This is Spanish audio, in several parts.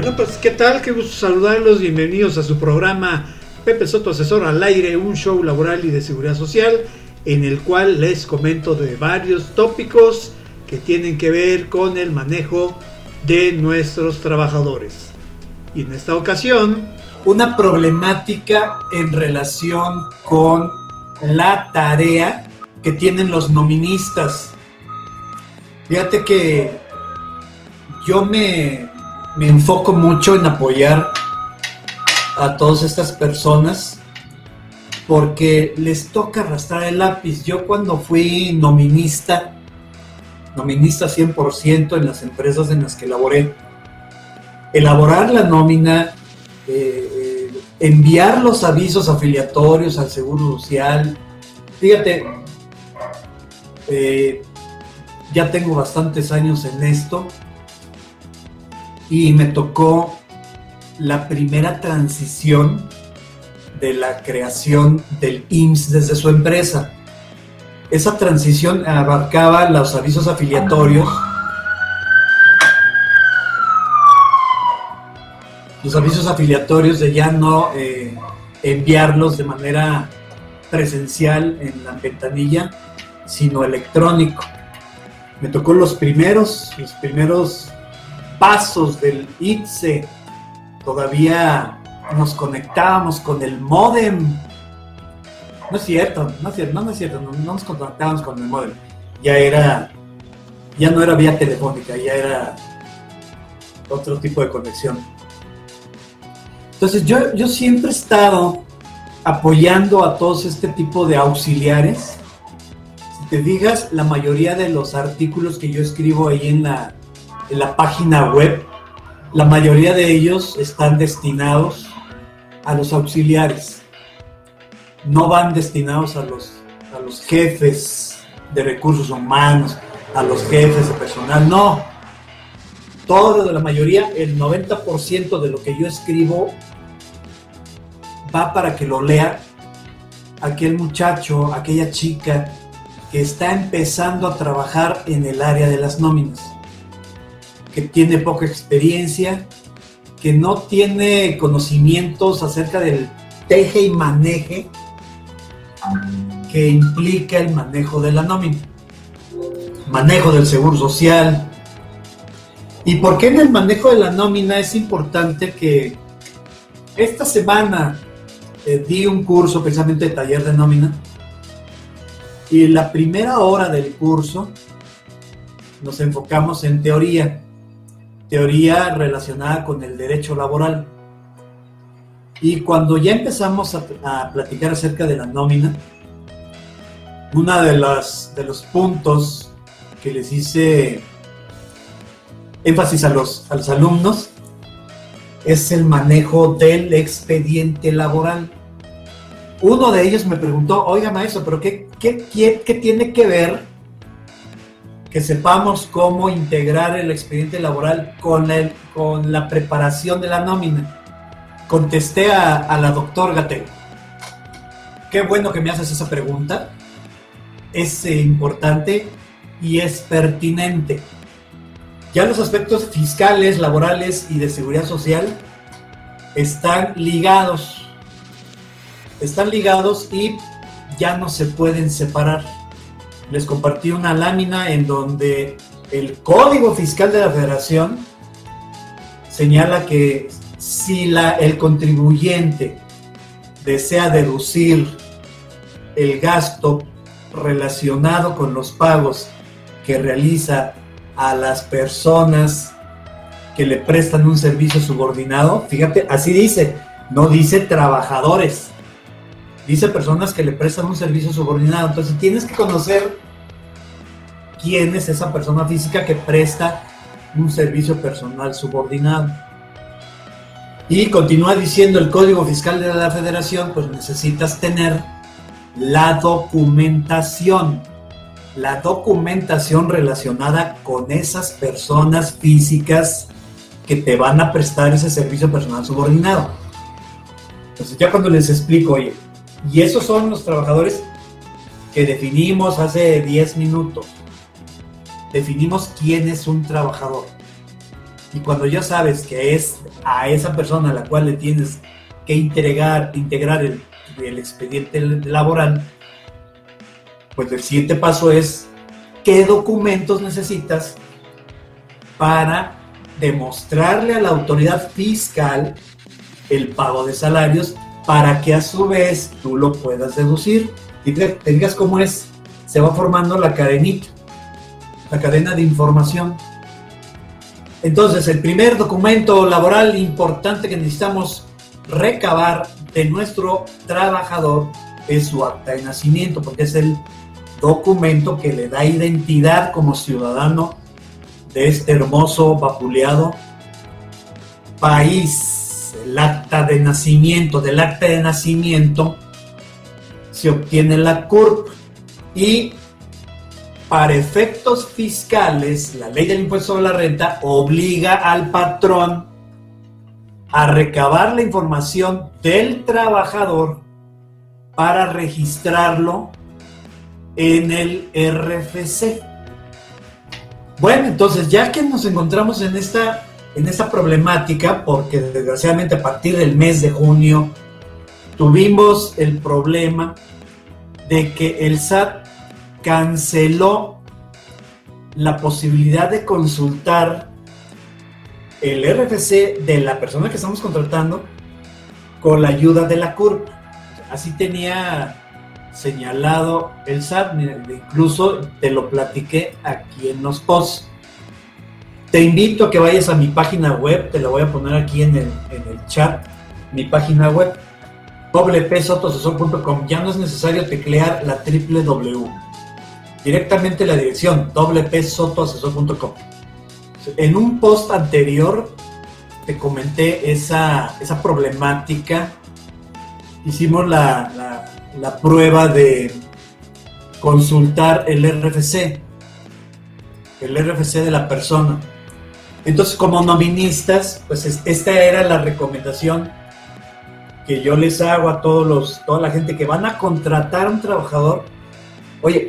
Bueno, pues ¿qué tal? Qué gusto saludarlos. Bienvenidos a su programa Pepe Soto Asesor al Aire, un show laboral y de seguridad social en el cual les comento de varios tópicos que tienen que ver con el manejo de nuestros trabajadores. Y en esta ocasión, una problemática en relación con la tarea que tienen los noministas. Fíjate que yo me, me enfoco mucho en apoyar a todas estas personas porque les toca arrastrar el lápiz. Yo cuando fui nominista, nominista 100% en las empresas en las que laboré, elaborar la nómina, eh, eh, enviar los avisos afiliatorios al Seguro Social, fíjate, eh, ya tengo bastantes años en esto y me tocó la primera transición de la creación del IMSS desde su empresa. Esa transición abarcaba los avisos afiliatorios, los avisos afiliatorios de ya no eh, enviarlos de manera presencial en la ventanilla, sino electrónico. Me tocó los primeros, los primeros pasos del ITSE. Todavía nos conectábamos con el modem. No es cierto, no es cierto, no, es cierto, no, nos conectábamos con el modem. Ya era, ya no era vía telefónica, ya era otro tipo de conexión. Entonces yo, yo siempre he estado apoyando a todos este tipo de auxiliares. Si te fijas, la mayoría de los artículos que yo escribo ahí en la, en la página web, la mayoría de ellos están destinados a los auxiliares. No van destinados a los, a los jefes de recursos humanos, a los jefes de personal, no. Todo la mayoría, el 90% de lo que yo escribo va para que lo lea aquel muchacho, aquella chica que está empezando a trabajar en el área de las nóminas, que tiene poca experiencia, que no tiene conocimientos acerca del teje y maneje que implica el manejo de la nómina, manejo del seguro social. ¿Y por qué en el manejo de la nómina es importante que esta semana eh, di un curso precisamente de taller de nómina y la primera hora del curso nos enfocamos en teoría teoría relacionada con el derecho laboral. Y cuando ya empezamos a, platicar acerca de la nómina, una de las de los puntos que les hice énfasis a los, a los alumnos es el manejo del expediente laboral. Uno de ellos me preguntó, oiga maestro, pero ¿qué, qué, qué tiene que ver que sepamos cómo integrar el expediente laboral con, el, con la preparación de la nómina. Contesté a, la doctor Gatel. Qué bueno que me haces esa pregunta. Es eh, importante y es pertinente. Ya los aspectos fiscales, laborales y de seguridad social están ligados. Están ligados y ya no se pueden separar les compartí una lámina en donde el Código Fiscal de la Federación señala que si la, el contribuyente desea deducir el gasto relacionado con los pagos que realiza a las personas que le prestan un servicio subordinado, fíjate, así dice, no dice trabajadores, dice personas que le prestan un servicio subordinado. Entonces tienes que conocer quién es esa persona física que presta un servicio personal subordinado. Y continúa diciendo el Código Fiscal de la Federación, pues necesitas tener la documentación, la documentación relacionada con esas personas físicas que te van a prestar ese servicio personal subordinado. Entonces ya cuando les explico, oye, y esos son los trabajadores que definimos hace 10 minutos. Definimos quién es un trabajador. Y cuando ya sabes que es a esa persona a la cual le tienes que integrar, integrar el, el expediente laboral, pues el siguiente paso es qué documentos necesitas para demostrarle a la autoridad fiscal el pago de salarios para que a su vez tú lo puedas deducir. Y te, digas cómo es, se va formando la cadenita, la cadena de información. Entonces, el primer documento laboral importante que necesitamos recabar de nuestro trabajador es su acta de nacimiento, porque es el documento que le da identidad como ciudadano de este hermoso, vapuleado país. El acta de nacimiento, del acta de nacimiento se obtiene la CURP y para efectos fiscales, la ley del impuesto sobre la renta obliga al patrón a recabar la información del trabajador para registrarlo en el RFC. Bueno, entonces ya que nos encontramos en esta, en esta problemática, porque desgraciadamente a partir del mes de junio tuvimos el problema de que el SAT canceló la posibilidad de consultar el RFC de la persona que estamos contratando con la ayuda de la CURP. Así tenía señalado el SAT, incluso te lo platiqué aquí en los posts. Te invito a que vayas a mi página web, te lo voy a poner aquí en el, en el chat, mi página web, wpsotosesor.com. Ya no es necesario teclear la triple W. Directamente la dirección wpsotoasesor.com. En un post anterior te comenté esa, esa problemática. Hicimos la, la, prueba de consultar el RFC, el RFC de la persona. Entonces, como noministas, pues esta era la recomendación que yo les hago a todos los, toda la gente que van a contratar a un trabajador.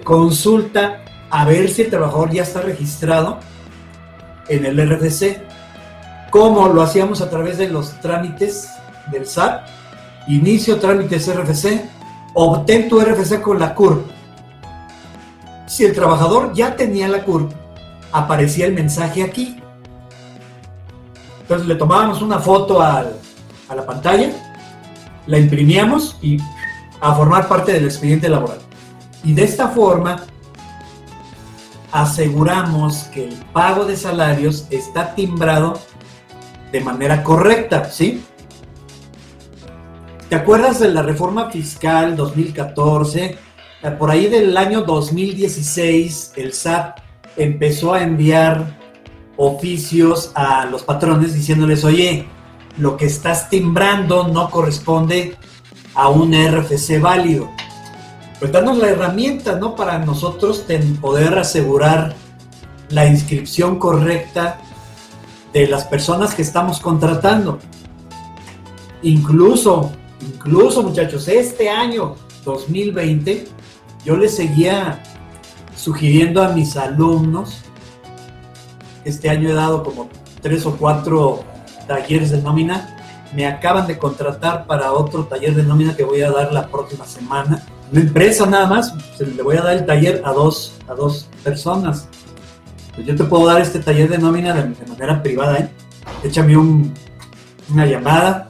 Consulta a ver si el trabajador ya está registrado en el RFC, como lo hacíamos a través de los trámites del SAT, inicio trámites RFC, obtén tu RFC con la CURP. Si el trabajador ya tenía la CURP, aparecía el mensaje aquí. Entonces le tomábamos una foto a la pantalla, la imprimíamos y a formar parte del expediente laboral. Y de esta forma aseguramos que el pago de salarios está timbrado de manera correcta, ¿sí? ¿Te acuerdas de la reforma fiscal 2014? Eh, por ahí del año 2016, el SAT empezó a enviar oficios a los patrones diciéndoles, oye, lo que estás timbrando no corresponde a un RFC válido pues danos la herramienta, ¿no? Para nosotros poder asegurar la inscripción correcta de las personas que estamos contratando. Incluso, incluso muchachos, este año 2020 yo les seguía sugiriendo a mis alumnos, este año he dado como tres o cuatro talleres de nómina, me acaban de contratar para otro taller de nómina que voy a dar la próxima semana una empresa nada más, le voy a dar el taller a dos, a dos personas. Pues yo te puedo dar este taller de nómina de, manera privada, ¿eh? Échame una llamada.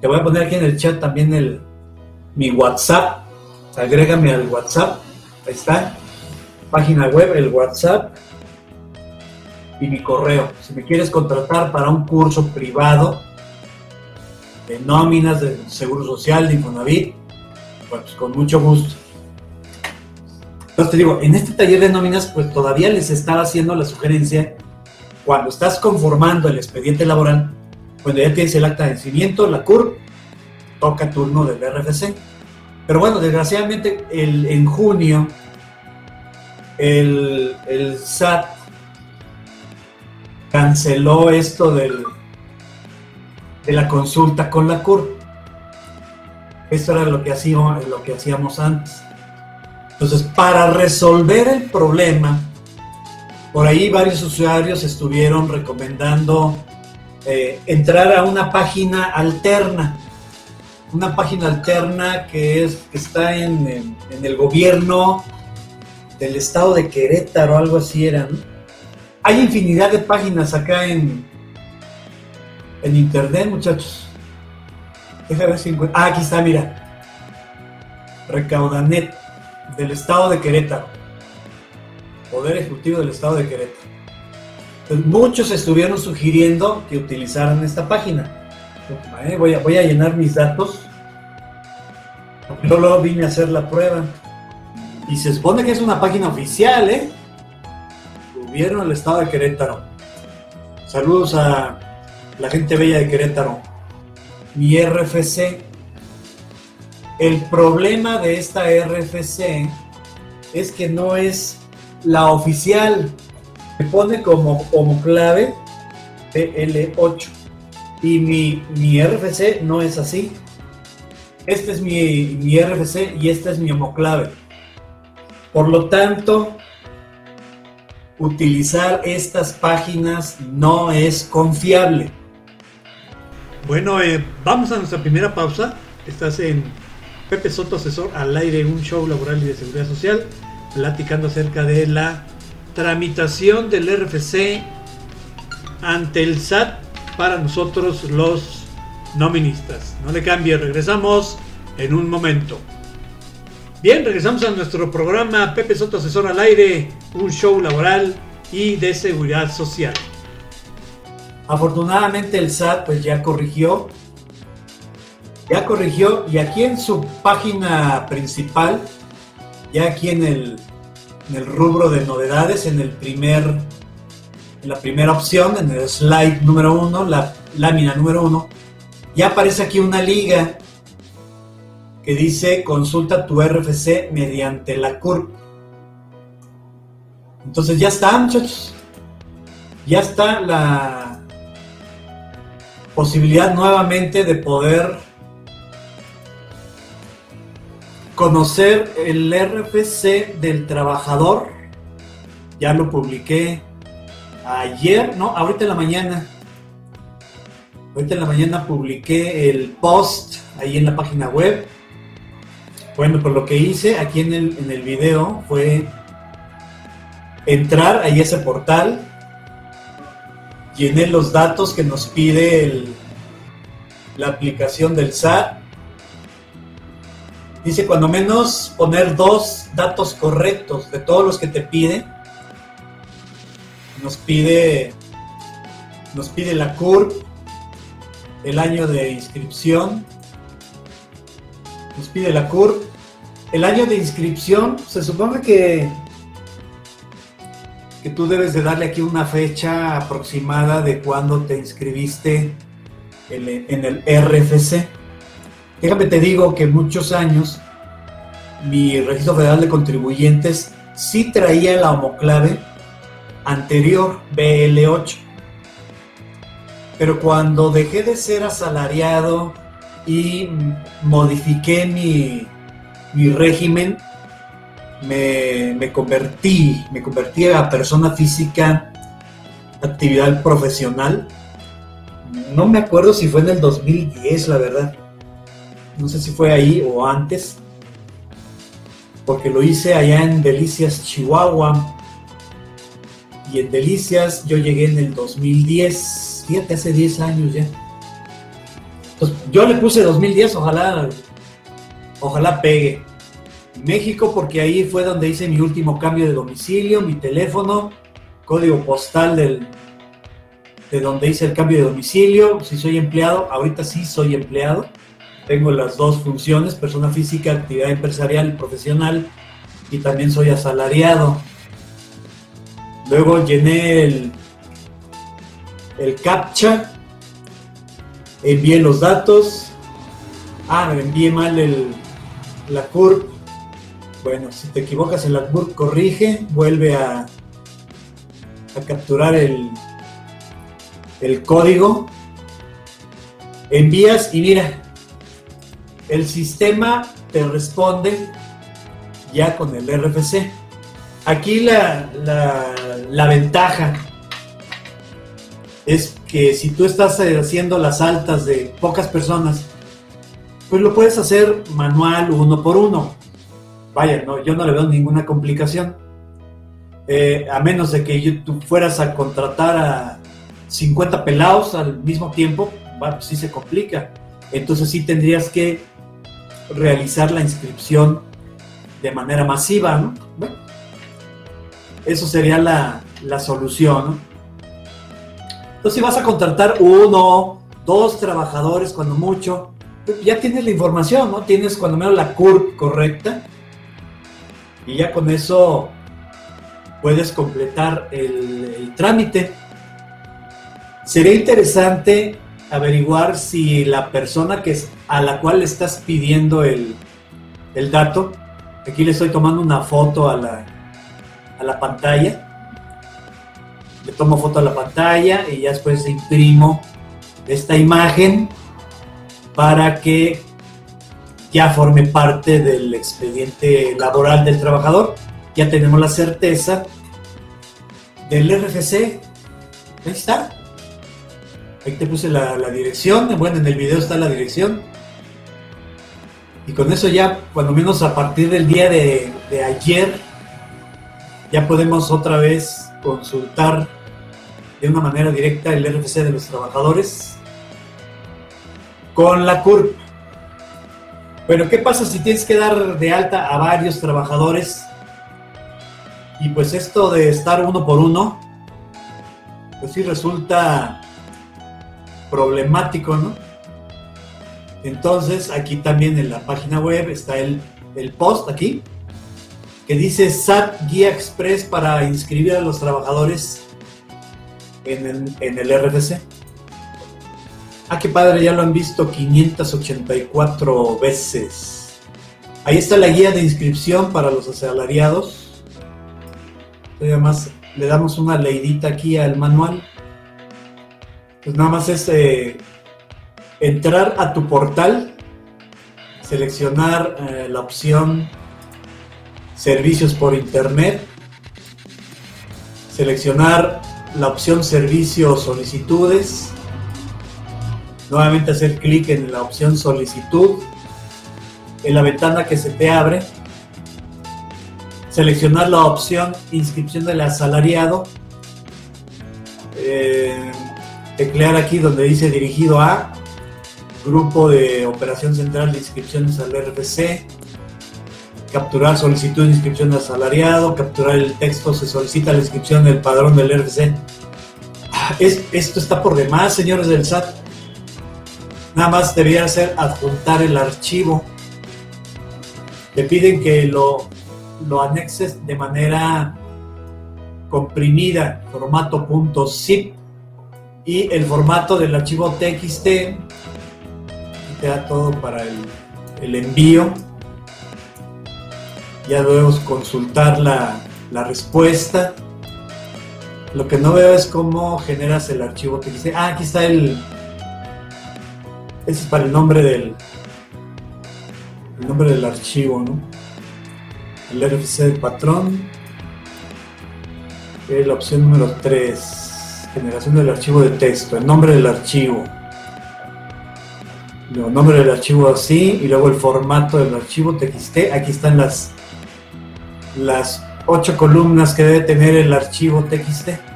Te voy a poner aquí en el chat también el, mi WhatsApp. Agrégame al WhatsApp. Ahí está. Página web, el WhatsApp. Y mi correo. Si me quieres contratar para un curso privado de nóminas, de seguro social, de Infonavit, pues con mucho gusto. Entonces te digo, en este taller de nóminas, pues todavía les estaba haciendo la sugerencia, cuando estás conformando el expediente laboral, cuando ya tienes el acta de vencimiento, la CUR, toca turno del RFC. Pero bueno, desgraciadamente el, en junio el, el SAT canceló esto del, de la consulta con la CUR. Esto era lo que hacíamos, antes. Entonces, para resolver el problema, por ahí varios usuarios estuvieron recomendando eh, entrar a una página alterna, una página alterna que, es, que está en, el gobierno del estado de Querétaro, algo así era. Hay infinidad de páginas acá en, en internet, muchachos. Déjame ver si encuentro. Ah, aquí está, mira. Recaudanet, del estado de Querétaro. Poder Ejecutivo del Estado de Querétaro. muchos estuvieron sugiriendo que utilizaran esta página. Eh, voy, a, voy a llenar mis datos. Yo luego vine a hacer la prueba. Y se supone que es una página oficial, ¿eh? Gobierno del Estado de Querétaro. Saludos a la gente bella de Querétaro. Mi RFC. El problema de esta RFC es que no es la oficial me pone como, como clave PL8 y mi, mi RFC no es así. Este es mi, mi RFC y esta es mi homoclave. Por lo tanto, utilizar estas páginas no es confiable. Bueno, eh, vamos a nuestra primera pausa. Estás en Pepe Soto Asesor al aire, un show laboral y de seguridad social platicando acerca de la tramitación del RFC ante el SAT para nosotros los noministas. No le cambie, regresamos en un momento. Bien, regresamos a nuestro programa Pepe Soto Asesor al Aire, un show laboral y de seguridad social. Afortunadamente el SAT pues ya corrigió, ya corrigió y aquí en su página principal ya aquí en el, rubro de novedades, en el primer, en la primera opción, en el slide número uno, la lámina número uno, ya aparece aquí una liga que dice consulta tu RFC mediante la CURP. Entonces ya está, muchachos. Ya está la posibilidad nuevamente de poder conocer el RFC del trabajador. Ya lo publiqué ayer, no, ahorita en la mañana. Ahorita en la mañana publiqué el post ahí en la página web. Bueno, pues lo que hice aquí en el, en el video fue entrar ahí a ese portal, llené los datos que nos pide la aplicación del SAT, Dice, cuando menos poner dos datos correctos de todos los que te pide. Nos pide, nos pide la CURP, el año de inscripción. Nos pide la CURP. El año de inscripción, se supone que, que tú debes de darle aquí una fecha aproximada de cuando te inscribiste en el RFC. Déjame te digo que muchos años mi registro federal de contribuyentes sí traía la homoclave anterior BL8. Pero cuando dejé de ser asalariado y modifiqué mi, mi régimen, me, convertí, me convertí a persona física, actividad profesional. No me acuerdo si fue en el 2010, la verdad no sé si fue ahí o antes, porque lo hice allá en Delicias, Chihuahua. Y en Delicias yo llegué en el 2010, fíjate, hace 10 años ya. Yo le puse 2010, ojalá, ojalá pegue. México, porque ahí fue donde hice mi último cambio de domicilio, mi teléfono, código postal del, de donde hice el cambio de domicilio. Si soy empleado, ahorita sí soy empleado tengo las dos funciones, persona física, actividad empresarial y profesional, y también soy asalariado. Luego llené el, el CAPTCHA, envié los datos, ah, envié mal el, la CURP. Bueno, si te equivocas en la CURP, corrige, vuelve a, a capturar el, el código, envías y mira, el sistema te responde ya con el RFC. Aquí la, la ventaja es que si tú estás haciendo las altas de pocas personas, pues lo puedes hacer manual uno por uno. Vaya, no, yo no le veo ninguna complicación. Eh, a menos de que tú fueras a contratar a 50 pelados al mismo tiempo, bueno, pues sí se complica. Entonces sí tendrías que realizar la inscripción de manera masiva, ¿no? Bueno, eso sería la, la solución. Entonces, si vas a contratar uno, dos trabajadores, cuando mucho, ya tienes la información, ¿no? Tienes cuando menos la CURP correcta. Y ya con eso puedes completar el, trámite. Sería interesante averiguar si la persona que es, a la cual le estás pidiendo el, el dato, aquí le estoy tomando una foto a la, a la pantalla, le tomo foto a la pantalla y ya después imprimo esta imagen para que ya forme parte del expediente laboral del trabajador. Ya tenemos la certeza del RFC. Ahí está. Ahí te puse la, dirección. Bueno, en el video está la dirección. Y con eso ya, cuando menos a partir del día de, de ayer, ya podemos otra vez consultar de una manera directa el RFC de los trabajadores con la CURP. Bueno, ¿qué pasa si tienes que dar de alta a varios trabajadores? Y pues esto de estar uno por uno, pues sí resulta problemático, ¿no? Entonces, aquí también en la página web está el, el post aquí, que dice SAT Guía Express para inscribir a los trabajadores en el, en el RFC. Ah, qué padre, ya lo han visto 584 veces. Ahí está la guía de inscripción para los asalariados. Además, le damos una leidita aquí al manual. Pues nada más es eh, entrar a tu portal, seleccionar eh, la opción servicios por internet, seleccionar la opción servicio solicitudes, nuevamente hacer clic en la opción solicitud, en la ventana que se te abre, seleccionar la opción inscripción del asalariado, eh, teclear aquí donde dice dirigido a grupo de operación central de inscripciones al RFC, capturar solicitud de inscripción de asalariado, capturar el texto, se solicita la inscripción del padrón del RFC. Ah, es, esto está por demás, señores del SAT. Nada más debería ser adjuntar el archivo. Le piden que lo, lo anexes de manera comprimida, formato .zip y el formato del archivo TXT queda todo para el, el envío ya debemos consultar la, respuesta. Lo que no veo es cómo generas el archivo dice, ah, aquí está el, ese es para el nombre del, el nombre del archivo, ¿no? El RFC del patrón. Es la opción número 3, generación del archivo de texto, el nombre del archivo. El nombre del archivo así y luego el formato del archivo TXT. Aquí están las las ocho columnas que debe tener el archivo TXT.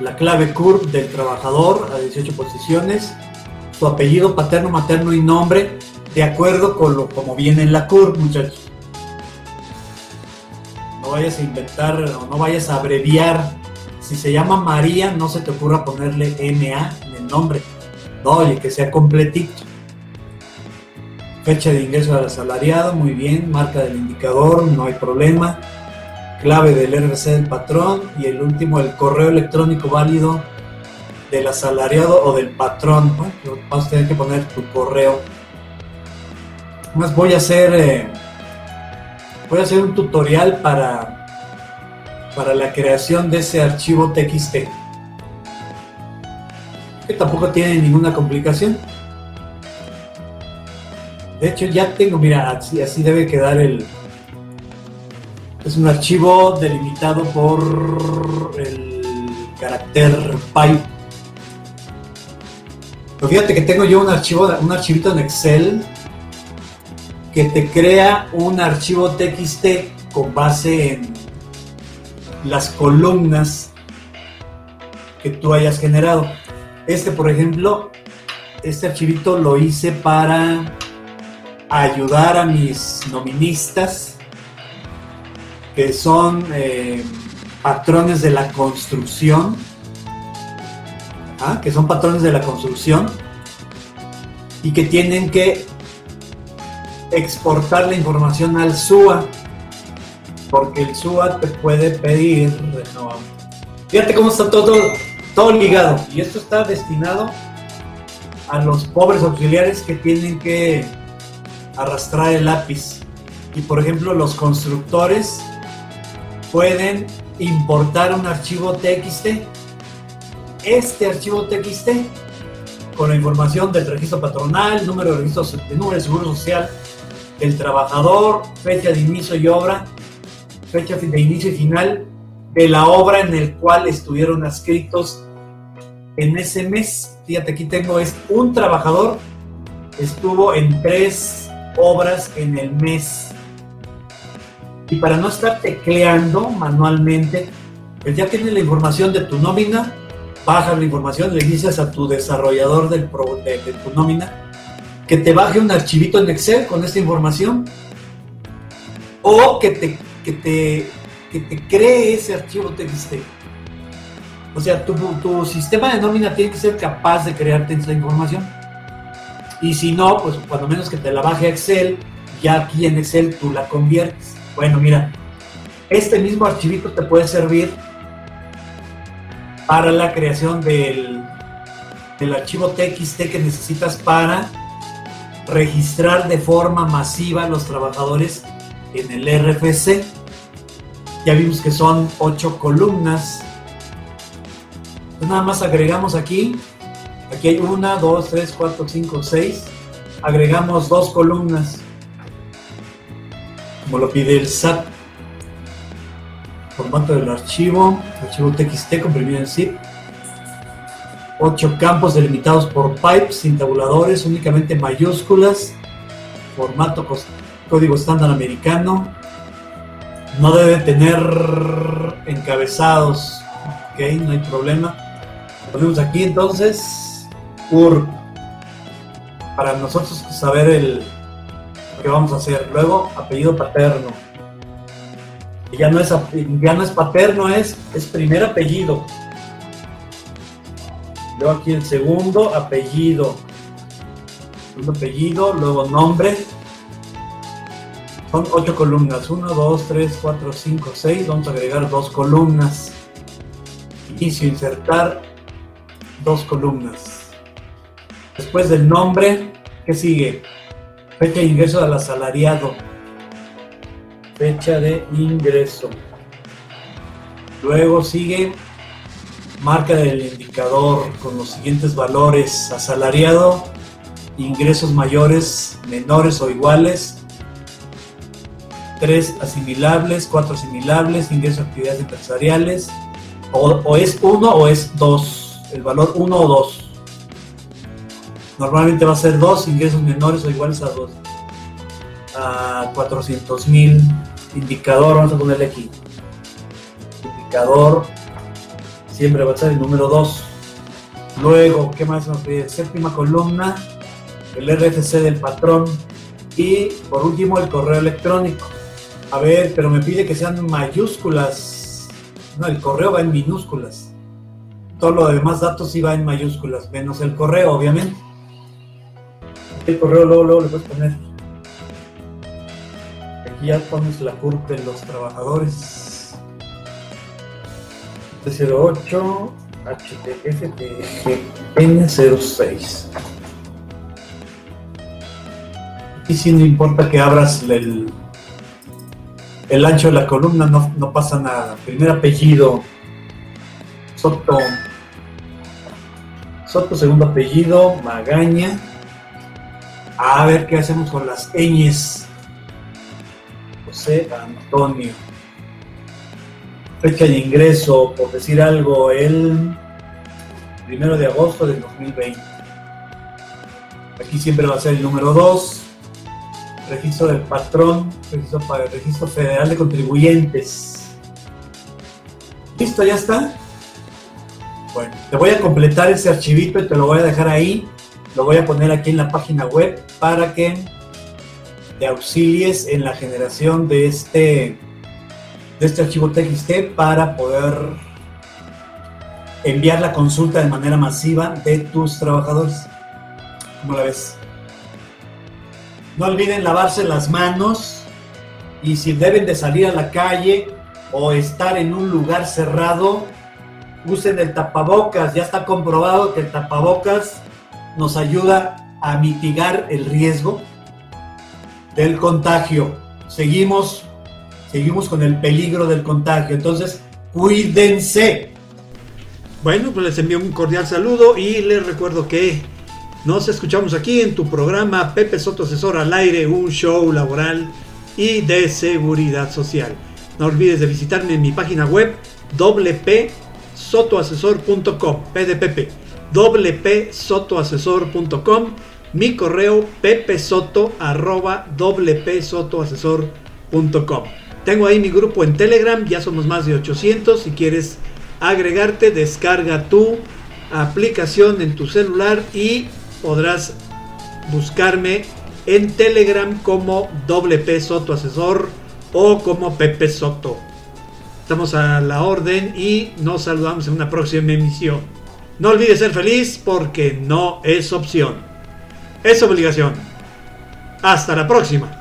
La clave CURP del trabajador a 18 posiciones, su apellido paterno, materno y nombre, de acuerdo con lo como viene en la CURP, muchachos. No vayas a inventar o no vayas a abreviar. Si se llama María, no se te ocurra ponerle MA en el nombre. No, oye, que sea completito. Fecha de ingreso al asalariado, muy bien. Marca del indicador, no hay problema. Clave del RC del patrón. Y el último, el correo electrónico válido del asalariado o del patrón. Vas a tener que poner tu correo. Más voy a hacer. Eh, voy a hacer un tutorial para, para la creación de ese archivo TXT. Que tampoco tiene ninguna complicación. De hecho, ya tengo, mira, así debe quedar el, Es un archivo delimitado por el carácter pipe. Pero fíjate que tengo yo un archivo, un archivito en Excel que te crea un archivo TXT con base en las columnas que tú hayas generado. Este, por ejemplo, este archivito lo hice para ayudar a mis noministas, que son eh, patrones de la construcción, ¿ah? que son patrones de la construcción y que tienen que exportar la información al SUA, porque el SUA te puede pedir Fíjate cómo está todo, todo ligado. Y esto está destinado a los pobres auxiliares que tienen que arrastrar el lápiz. Y por ejemplo, los constructores pueden importar un archivo TXT. Este archivo TXT con la información del registro patronal, número de registro de número de seguro social, el trabajador, fecha de inicio y obra, fecha de inicio y final de la obra en el cual estuvieron adscritos en ese mes. Fíjate, aquí tengo es un trabajador estuvo en tres obras en el mes. Y para no estar tecleando manualmente, pues ya tienes la información de tu nómina, bajas la información, le dices a tu desarrollador del de, tu nómina que te baje un archivito en Excel con esta información o que te, que te, que te cree ese archivo TXT. O sea, tu, tu, sistema de nómina tiene que ser capaz de crearte esa información. Y si no, pues cuando menos que te la baje a Excel, ya aquí en Excel tú la conviertes. Bueno, mira, este mismo archivito te puede servir para la creación del, del archivo TXT que necesitas para registrar de forma masiva a los trabajadores en el RFC. Ya vimos que son ocho columnas. nada más agregamos aquí. Aquí hay una, dos, tres, cuatro, cinco, seis. Agregamos dos columnas. Como lo pide el SAT. Formato del archivo. Archivo TXT comprimido en zip. 8 campos delimitados por pipes sin tabuladores, únicamente mayúsculas, formato código estándar americano. No debe tener encabezados, ok, no hay problema. Ponemos aquí entonces URP para nosotros saber el que vamos a hacer. Luego apellido paterno. ya no es ya no es paterno, es, es primer apellido Luego aquí el segundo apellido. Segundo apellido, luego nombre. Son ocho columnas. Uno, dos, tres, cuatro, cinco, seis. Vamos a agregar dos columnas. Inicio, insertar dos columnas. Después del nombre, ¿qué sigue? Fecha de ingreso del asalariado. Fecha de ingreso. Luego sigue marca del indicador con los siguientes valores, asalariado, ingresos mayores, menores o iguales, tres asimilables, cuatro asimilables, ingresos de actividades empresariales, o, es uno o es dos, el valor uno o dos. Normalmente va a ser dos ingresos menores o iguales a dos. A 400 mil indicador, vamos a ponerle aquí. Indicador siempre va a ser el número 2. Luego, ¿qué más nos pide? Séptima columna, el RFC del patrón. Y por último, el correo electrónico. A ver, pero me pide que sean mayúsculas. No, el correo va en minúsculas. Todo lo demás datos sí va en mayúsculas, menos el correo, obviamente. El correo luego, luego le puedes poner. Aquí ya pones la curva de los trabajadores. 08 HTFTN06. Y si no importa que abras el, el ancho de la columna, no, no pasa nada. Primer apellido, Soto. Soto, segundo apellido, Magaña. A ver qué hacemos con las ñes. José Antonio. fecha de ingreso, por decir algo, el primero de agosto del 2020. Aquí siempre va a ser el número 2, registro del patrón, registro, para el registro federal de contribuyentes. ¿Listo? ¿Ya está? Bueno, te voy a completar ese archivito y te lo voy a dejar ahí. Lo voy a poner aquí en la página web para que te auxilies en la generación de este, de este archivo TXT para poder enviar la consulta de manera masiva de tus trabajadores. ¿Cómo la ves? No olviden lavarse las manos y si deben de salir a la calle o estar en un lugar cerrado, usen el tapabocas. Ya está comprobado que el tapabocas nos ayuda a mitigar el riesgo del contagio. Seguimos, seguimos con el peligro del contagio. Entonces, cuídense. Bueno, pues les envío un cordial saludo y les recuerdo que nos escuchamos aquí en tu programa Pepe Soto Asesor al aire, un show laboral y de seguridad social. No olvides de visitarme en mi página web www.sotoasesor.com, P de Pepe, www.sotoasesor.com, mi correo pepesoto arroba www.sotoasesor.com. Tengo ahí mi grupo en Telegram, ya somos más de 800, si quieres agregarte, descarga tu aplicación en tu celular y podrás buscarme en Telegram como WP Soto Asesor o como Pepe Soto. Estamos a la orden y nos saludamos en una próxima emisión. No olvides ser feliz porque no es opción. Es obligación. Hasta la próxima.